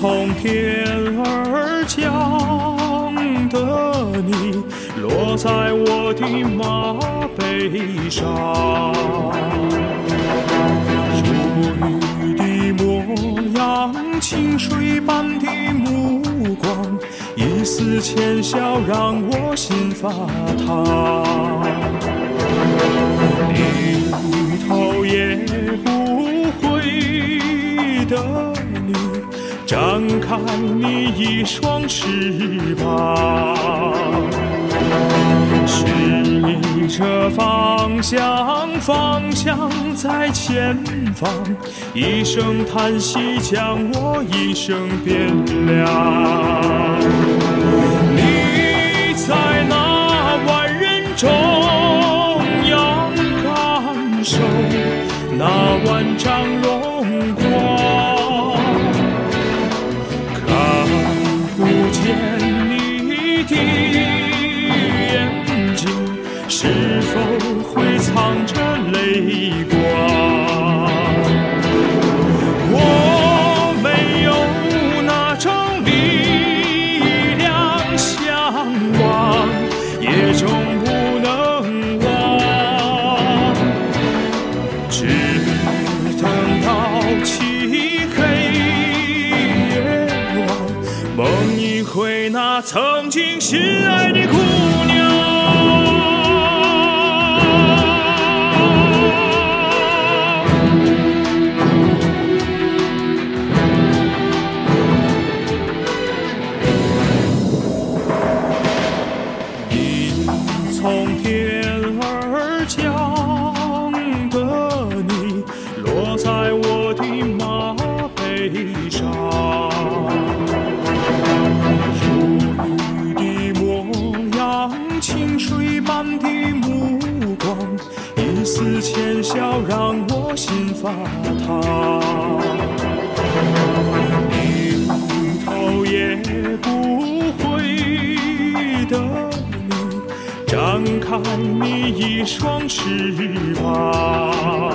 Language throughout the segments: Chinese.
从天而降的你，落在我的马背上。如雨的模样，清水般的目光，一丝浅笑让我心发烫。低头展开你一双翅膀，示意着方向，方向在前方。一声叹息将我一生变凉。你在那万人中央感受那万丈荣光，否会藏着泪光？我没有那种力量向往，也终不能忘。只等到漆黑夜晚，梦一回那曾经心爱的姑娘从天而降的你，落在我的马背上。如雨的模样，清水般的目光，一丝浅笑让我心发烫。你，展开你一双翅膀，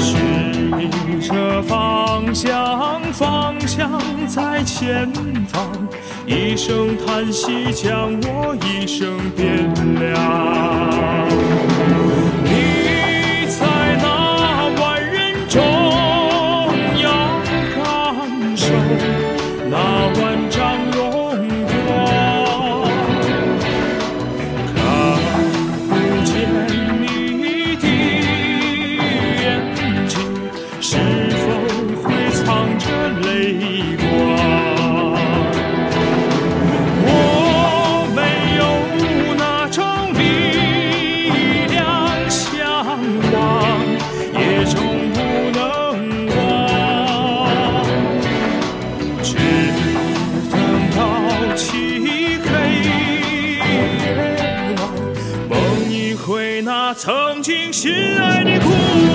寻觅着方向，方向在前方。一声叹息将我一生变凉。是否会藏着泪光？我没有那种力量向往，也终不能忘。只等到漆黑夜晚，梦一回那曾经心爱的姑娘。